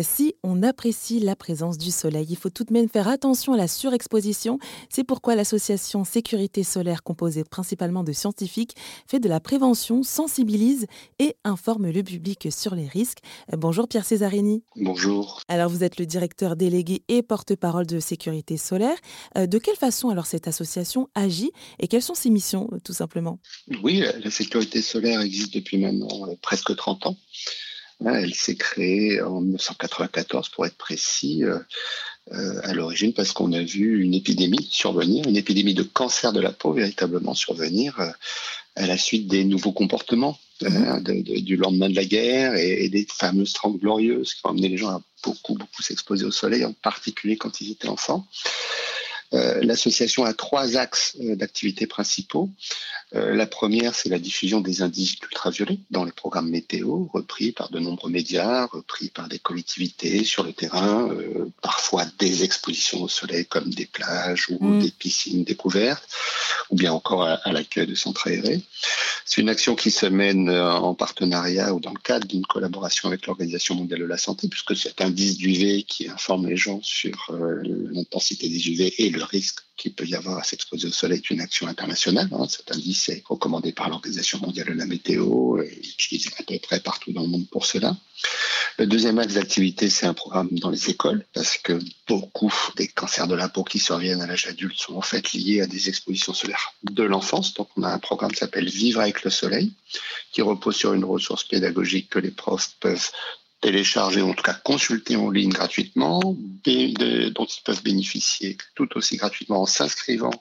Si on apprécie la présence du soleil, il faut tout de même faire attention à la surexposition. C'est pourquoi l'association Sécurité solaire, composée principalement de scientifiques, fait de la prévention, sensibilise et informe le public sur les risques. Bonjour Pierre Césarini. Bonjour. Alors vous êtes le directeur délégué et porte-parole de Sécurité solaire. Euh, de quelle façon alors cette association agit et quelles sont ses missions tout simplement? Oui, la sécurité solaire existe depuis maintenant euh, presque 30 ans. Elle s'est créée en 1994 pour être précis, euh, euh, à l'origine parce qu'on a vu une épidémie survenir, une épidémie de cancer de la peau véritablement survenir euh, à la suite des nouveaux comportements mhm. du lendemain de la guerre et, des fameuses trente glorieuses qui ont amené les gens à beaucoup, beaucoup s'exposer au soleil, en particulier quand ils étaient enfants. L'association a trois axes d'activité principaux. Euh, la première, c'est la diffusion des indices ultraviolets dans les programmes météo, repris par de nombreux médias, repris par des collectivités sur le terrain, euh, parfois des expositions au soleil comme des plages ou mm. des piscines découvertes, ou bien encore à, l'accueil de centres aérés. C'est une action qui se mène euh, en partenariat ou dans le cadre d'une collaboration avec l'Organisation mondiale de la santé, puisque cet indice d'UV qui informe les gens sur l'intensité des UV et le risque qu'il peut y avoir à s'exposer au soleil est une action internationale. Hein. Cet indice est recommandé par l'Organisation mondiale de la météo et utilisé à peu près partout dans le monde pour cela. Le deuxième axe d'activité, c'est un programme dans les écoles, parce que beaucoup des cancers de la peau qui surviennent à l'âge adulte sont en fait liés à des expositions solaires de l'enfance. Donc on a un programme qui s'appelle Vivre avec le soleil, qui repose sur une ressource pédagogique que les profs peuvent télécharger, en tout cas consulter en ligne gratuitement, dont ils peuvent bénéficier tout aussi gratuitement en s'inscrivant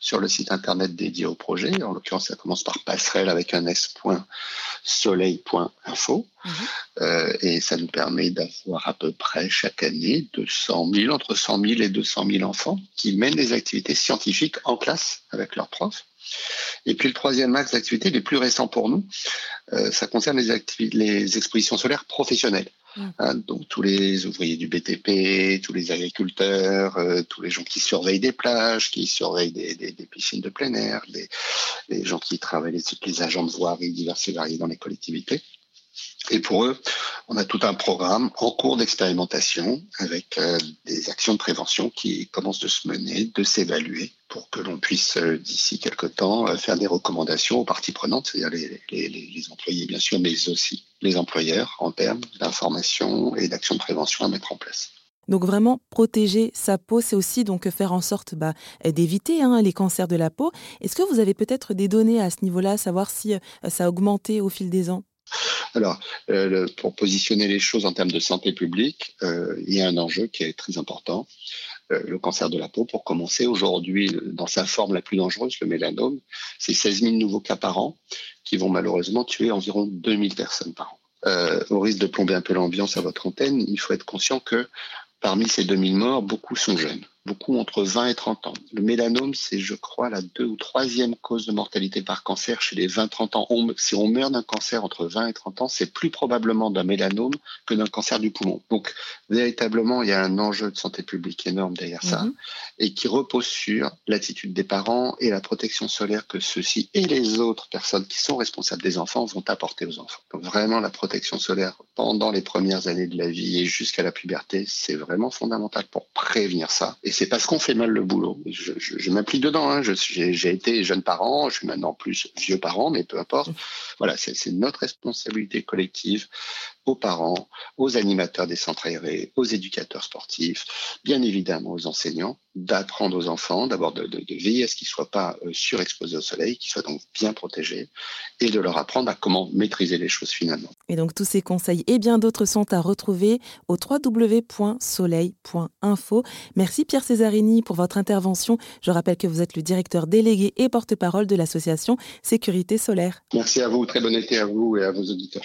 sur le site internet dédié au projet. En l'occurrence, ça commence par passerelle avec un s.soleil.info. Mhm. Euh, et ça nous permet d'avoir à peu près chaque année 200 000, entre 100 000 et 200 000 enfants qui mènent des activités scientifiques en classe avec leurs profs. Et puis le troisième axe d'activité, les plus récents pour nous, euh, ça concerne les, les expositions solaires professionnelles. Hein, donc tous les ouvriers du BTP, tous les agriculteurs, euh, tous les gens qui surveillent des plages, qui surveillent des, des, des piscines de plein air, les, les gens qui travaillent, les, les agents de voirie divers et variés dans les collectivités. Et pour eux, on a tout un programme en cours d'expérimentation avec euh, des actions de prévention qui commencent de se mener, de s'évaluer pour que l'on puisse, euh, d'ici quelque temps, euh, faire des recommandations aux parties prenantes, c'est-à-dire les, employés bien sûr, mais aussi les employeurs en termes d'information et d'actions de prévention à mettre en place. Donc vraiment protéger sa peau, c'est aussi donc faire en sorte bah, d'éviter hein, les cancers de la peau. Est-ce que vous avez peut-être des données à ce niveau-là, savoir si ça a augmenté au fil des ans? Alors, euh, pour positionner les choses en termes de santé publique, euh, il y a un enjeu qui est très important. Euh, le cancer de la peau, pour commencer, aujourd'hui, dans sa forme la plus dangereuse, le mélanome, c'est 16 000 nouveaux cas par an qui vont malheureusement tuer environ 2000 personnes par an. au risque de plomber un peu l'ambiance à votre antenne, il faut être conscient que parmi ces 2000 morts, beaucoup sont jeunes beaucoup entre 20 et 30 ans. Le mélanome, c'est, je crois, la deux ou troisième cause de mortalité par cancer chez les 20-30 ans. si on meurt d'un cancer entre 20 et 30 ans, c'est plus probablement d'un mélanome que d'un cancer du poumon. Donc, véritablement, il y a un enjeu de santé publique énorme derrière ça mhm. et qui repose sur l'attitude des parents et la protection solaire que ceux-ci et les autres personnes qui sont responsables des enfants vont apporter aux enfants. Donc, vraiment, la protection solaire pendant les premières années de la vie et jusqu'à la puberté, c'est vraiment fondamental pour prévenir ça. Et c'est parce qu'on fait mal le boulot. Je, je, m'implique dedans. Hein. J'ai été jeune parent, je suis maintenant plus vieux parent, mais peu importe. Voilà, c'est notre responsabilité collective aux parents, aux animateurs des centres aérés, aux éducateurs sportifs, bien évidemment aux enseignants, d'apprendre aux enfants, d'abord de, de, de, veiller à ce qu'ils ne soient pas euh, surexposés au soleil, qu'ils soient donc bien protégés, et de leur apprendre à comment maîtriser les choses finalement. Et donc tous ces conseils et bien d'autres sont à retrouver au www.soleil.info. Merci Pierre Césarini pour votre intervention. Je rappelle que vous êtes le directeur délégué et porte-parole de l'association Sécurité solaire. Merci à vous, très bon été à vous et à vos auditeurs.